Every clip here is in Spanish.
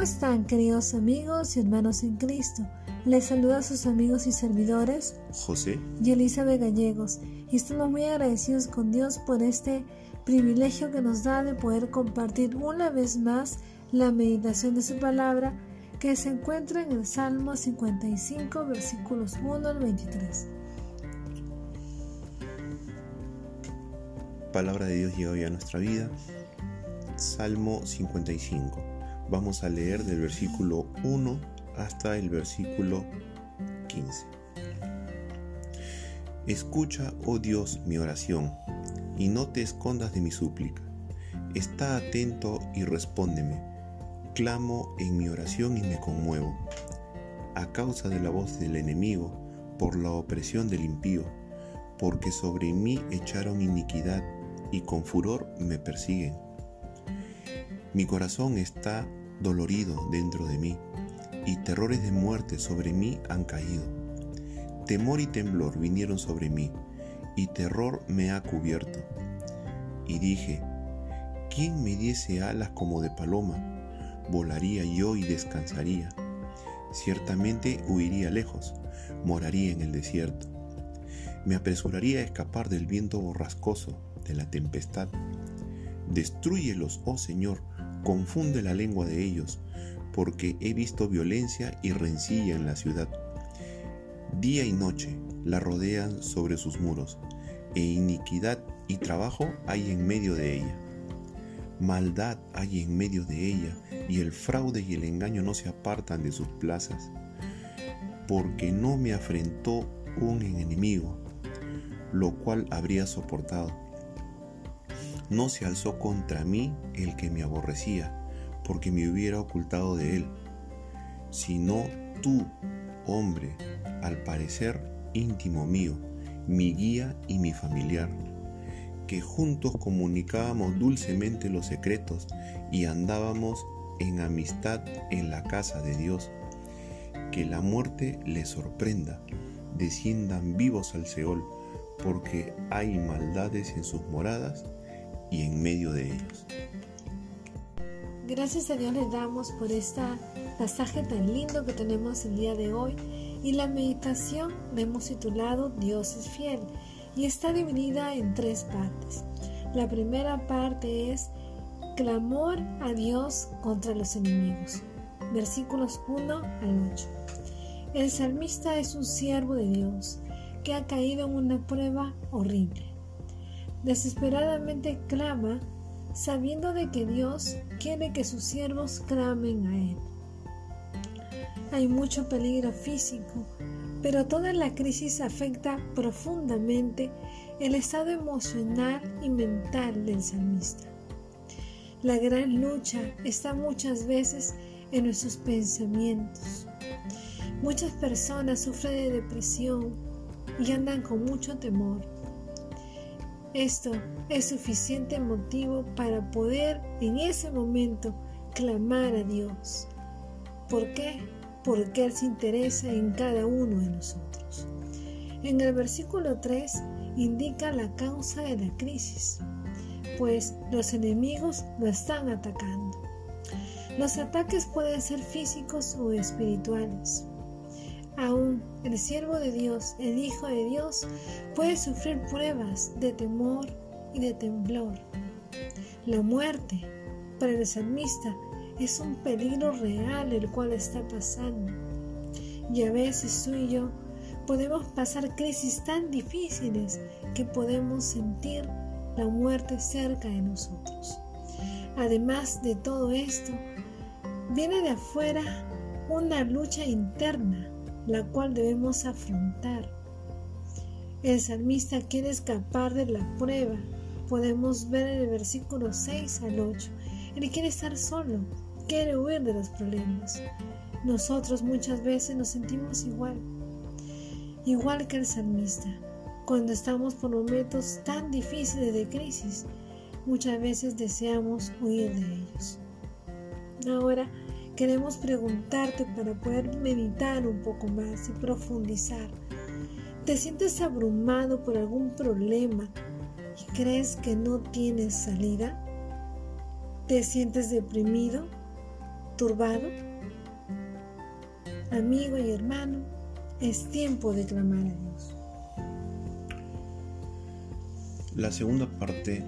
¿Cómo están queridos amigos y hermanos en Cristo? Les saluda a sus amigos y servidores José y Elizabeth Gallegos y estamos muy agradecidos con Dios por este privilegio que nos da de poder compartir una vez más la meditación de su palabra que se encuentra en el Salmo 55 versículos 1 al 23. Palabra de Dios llega hoy a nuestra vida. Salmo 55. Vamos a leer del versículo 1 hasta el versículo 15. Escucha, oh Dios, mi oración, y no te escondas de mi súplica. Está atento y respóndeme. Clamo en mi oración y me conmuevo. A causa de la voz del enemigo, por la opresión del impío, porque sobre mí echaron iniquidad y con furor me persiguen. Mi corazón está dolorido dentro de mí, y terrores de muerte sobre mí han caído. Temor y temblor vinieron sobre mí, y terror me ha cubierto. Y dije, ¿quién me diese alas como de paloma? Volaría yo y descansaría. Ciertamente huiría lejos, moraría en el desierto. Me apresuraría a escapar del viento borrascoso, de la tempestad. Destrúyelos, oh Señor, confunde la lengua de ellos, porque he visto violencia y rencilla en la ciudad. Día y noche la rodean sobre sus muros, e iniquidad y trabajo hay en medio de ella. Maldad hay en medio de ella, y el fraude y el engaño no se apartan de sus plazas. Porque no me afrentó un enemigo, lo cual habría soportado no se alzó contra mí el que me aborrecía, porque me hubiera ocultado de él, sino tú, hombre, al parecer íntimo mío, mi guía y mi familiar, que juntos comunicábamos dulcemente los secretos y andábamos en amistad en la casa de Dios. Que la muerte les sorprenda, desciendan vivos al Seol, porque hay maldades en sus moradas y en medio de ellos. Gracias a Dios le damos por este pasaje tan lindo que tenemos el día de hoy y la meditación le hemos titulado Dios es fiel y está dividida en tres partes. La primera parte es clamor a Dios contra los enemigos, versículos 1 al 8. El salmista es un siervo de Dios que ha caído en una prueba horrible desesperadamente clama sabiendo de que Dios quiere que sus siervos clamen a Él. Hay mucho peligro físico, pero toda la crisis afecta profundamente el estado emocional y mental del salmista. La gran lucha está muchas veces en nuestros pensamientos. Muchas personas sufren de depresión y andan con mucho temor esto es suficiente motivo para poder en ese momento clamar a Dios. ¿Por qué? Porque Él se interesa en cada uno de nosotros. En el versículo 3 indica la causa de la crisis, pues los enemigos lo están atacando. Los ataques pueden ser físicos o espirituales. Aún el siervo de Dios, el Hijo de Dios, puede sufrir pruebas de temor y de temblor. La muerte para el salmista es un peligro real el cual está pasando. Y a veces tú y yo podemos pasar crisis tan difíciles que podemos sentir la muerte cerca de nosotros. Además de todo esto, viene de afuera una lucha interna la cual debemos afrontar. El salmista quiere escapar de la prueba. Podemos ver en el versículo 6 al 8. Él quiere estar solo, quiere huir de los problemas. Nosotros muchas veces nos sentimos igual, igual que el salmista. Cuando estamos por momentos tan difíciles de crisis, muchas veces deseamos huir de ellos. Ahora, queremos preguntarte para poder meditar un poco más y profundizar. ¿Te sientes abrumado por algún problema y crees que no tienes salida? ¿Te sientes deprimido? turbado? Amigo y hermano, es tiempo de clamar a Dios. La segunda parte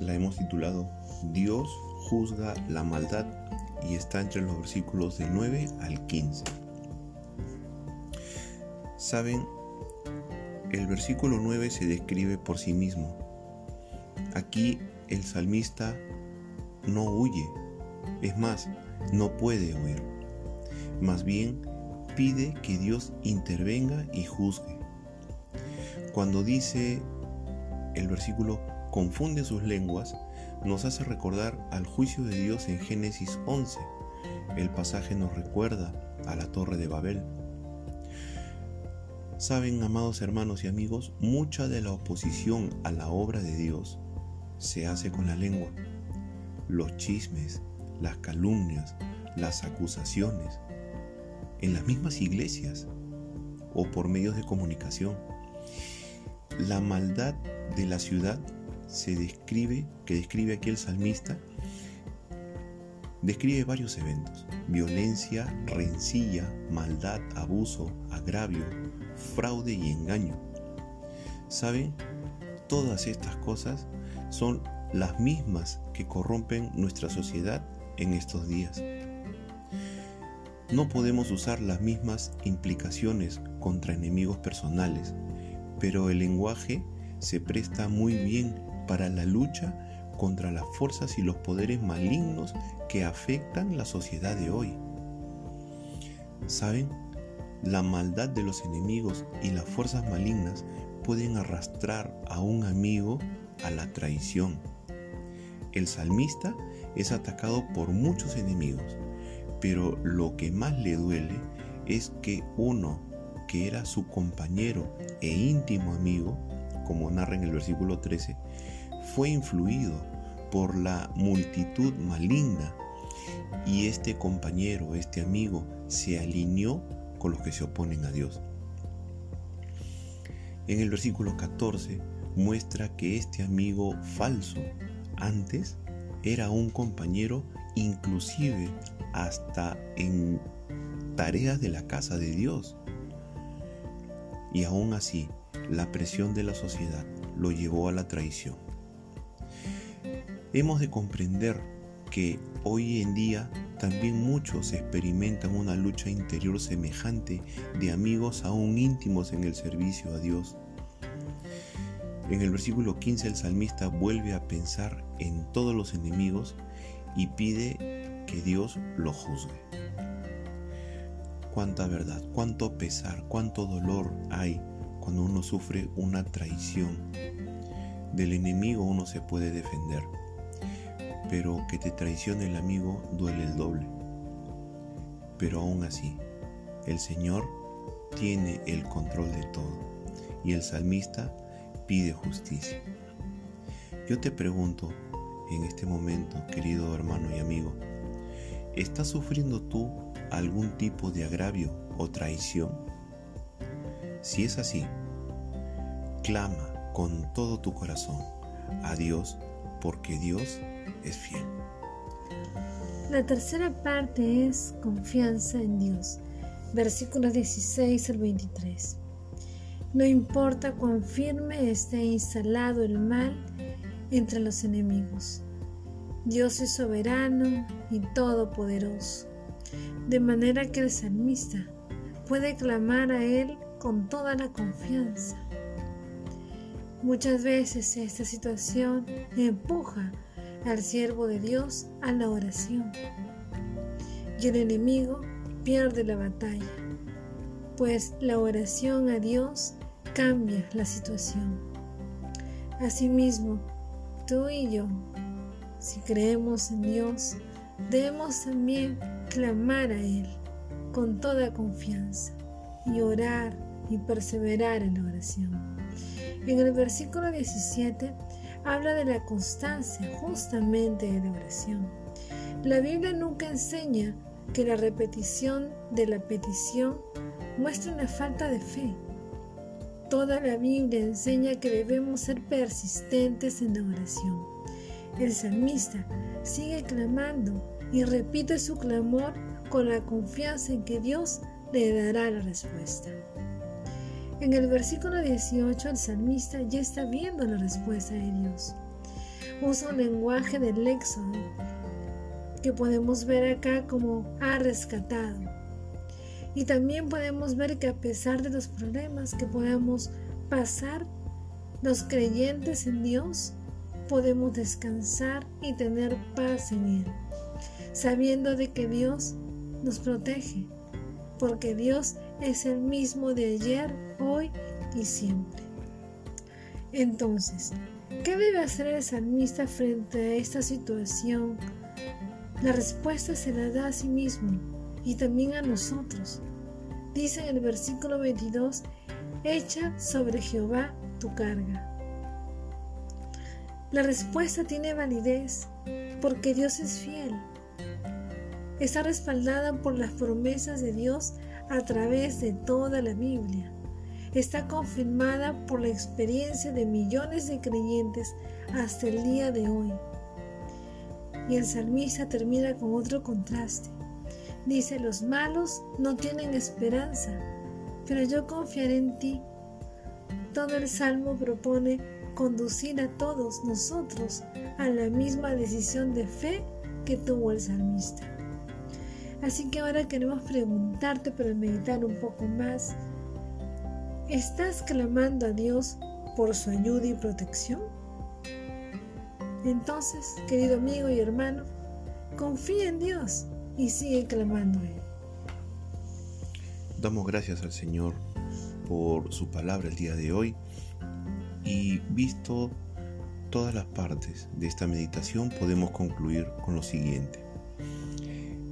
la hemos titulado Dios juzga la maldad y está entre los versículos del 9 al 15. Saben, el versículo 9 se describe por sí mismo. Aquí el salmista no huye, es más, no puede huir. Más bien, pide que Dios intervenga y juzgue. Cuando dice el versículo confunde sus lenguas, nos hace recordar al juicio de Dios en Génesis 11. El pasaje nos recuerda a la torre de Babel. Saben, amados hermanos y amigos, mucha de la oposición a la obra de Dios se hace con la lengua. Los chismes, las calumnias, las acusaciones, en las mismas iglesias o por medios de comunicación. La maldad de la ciudad se describe, que describe aquí el salmista, describe varios eventos, violencia, rencilla, maldad, abuso, agravio, fraude y engaño. ¿Saben? Todas estas cosas son las mismas que corrompen nuestra sociedad en estos días. No podemos usar las mismas implicaciones contra enemigos personales, pero el lenguaje se presta muy bien para la lucha contra las fuerzas y los poderes malignos que afectan la sociedad de hoy. ¿Saben? La maldad de los enemigos y las fuerzas malignas pueden arrastrar a un amigo a la traición. El salmista es atacado por muchos enemigos, pero lo que más le duele es que uno que era su compañero e íntimo amigo, como narra en el versículo 13, fue influido por la multitud maligna y este compañero, este amigo, se alineó con los que se oponen a Dios. En el versículo 14 muestra que este amigo falso antes era un compañero inclusive hasta en tareas de la casa de Dios. Y aún así, la presión de la sociedad lo llevó a la traición. Hemos de comprender que hoy en día también muchos experimentan una lucha interior semejante de amigos aún íntimos en el servicio a Dios. En el versículo 15 el salmista vuelve a pensar en todos los enemigos y pide que Dios lo juzgue. Cuánta verdad, cuánto pesar, cuánto dolor hay cuando uno sufre una traición. Del enemigo uno se puede defender pero que te traicione el amigo duele el doble. Pero aún así, el Señor tiene el control de todo y el salmista pide justicia. Yo te pregunto en este momento, querido hermano y amigo, ¿estás sufriendo tú algún tipo de agravio o traición? Si es así, clama con todo tu corazón a Dios porque Dios es fiel. La tercera parte es confianza en Dios. Versículos 16 al 23. No importa cuán firme esté instalado el mal entre los enemigos. Dios es soberano y todopoderoso, de manera que el salmista puede clamar a Él con toda la confianza. Muchas veces esta situación empuja al siervo de Dios a la oración. Y el enemigo pierde la batalla, pues la oración a Dios cambia la situación. Asimismo, tú y yo, si creemos en Dios, debemos también clamar a Él con toda confianza y orar y perseverar en la oración. En el versículo 17 habla de la constancia justamente de la oración. La Biblia nunca enseña que la repetición de la petición muestra una falta de fe. Toda la Biblia enseña que debemos ser persistentes en la oración. El salmista sigue clamando y repite su clamor con la confianza en que Dios le dará la respuesta. En el versículo 18 el salmista ya está viendo la respuesta de Dios. Usa un lenguaje del éxodo que podemos ver acá como ha rescatado. Y también podemos ver que a pesar de los problemas que podamos pasar, los creyentes en Dios podemos descansar y tener paz en Él, sabiendo de que Dios nos protege, porque Dios es el mismo de ayer, hoy y siempre. Entonces, ¿qué debe hacer el salmista frente a esta situación? La respuesta se la da a sí mismo y también a nosotros. Dice en el versículo 22, echa sobre Jehová tu carga. La respuesta tiene validez porque Dios es fiel. Está respaldada por las promesas de Dios a través de toda la Biblia. Está confirmada por la experiencia de millones de creyentes hasta el día de hoy. Y el salmista termina con otro contraste. Dice, los malos no tienen esperanza, pero yo confiaré en ti. Todo el salmo propone conducir a todos nosotros a la misma decisión de fe que tuvo el salmista. Así que ahora queremos preguntarte para meditar un poco más. ¿Estás clamando a Dios por su ayuda y protección? Entonces, querido amigo y hermano, confía en Dios y sigue clamando a Él. Damos gracias al Señor por su palabra el día de hoy y visto todas las partes de esta meditación podemos concluir con lo siguiente.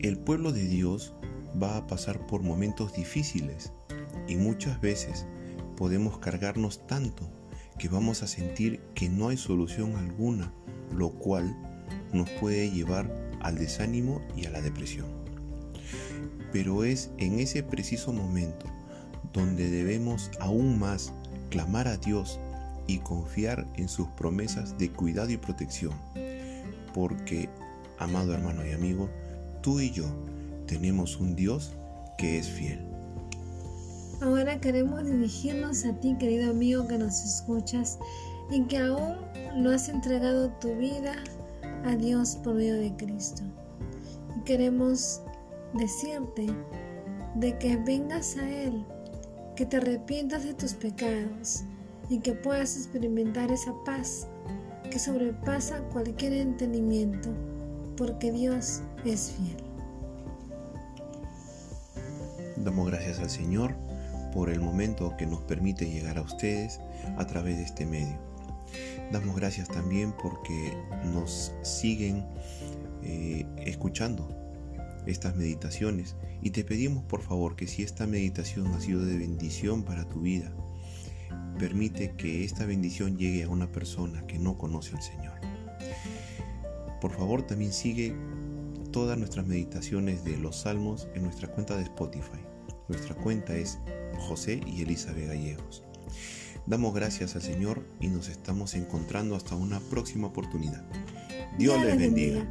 El pueblo de Dios va a pasar por momentos difíciles y muchas veces podemos cargarnos tanto que vamos a sentir que no hay solución alguna, lo cual nos puede llevar al desánimo y a la depresión. Pero es en ese preciso momento donde debemos aún más clamar a Dios y confiar en sus promesas de cuidado y protección. Porque, amado hermano y amigo, tú y yo tenemos un Dios que es fiel. Ahora queremos dirigirnos a ti, querido amigo que nos escuchas y que aún no has entregado tu vida a Dios por medio de Cristo. Y queremos decirte de que vengas a Él, que te arrepientas de tus pecados y que puedas experimentar esa paz que sobrepasa cualquier entendimiento, porque Dios es fiel. Damos gracias al Señor por el momento que nos permite llegar a ustedes a través de este medio. Damos gracias también porque nos siguen eh, escuchando estas meditaciones y te pedimos por favor que si esta meditación ha sido de bendición para tu vida, permite que esta bendición llegue a una persona que no conoce al Señor. Por favor, también sigue todas nuestras meditaciones de los salmos en nuestra cuenta de Spotify. Nuestra cuenta es José y Elizabeth Gallegos. Damos gracias al Señor y nos estamos encontrando hasta una próxima oportunidad. Dios, les bendiga.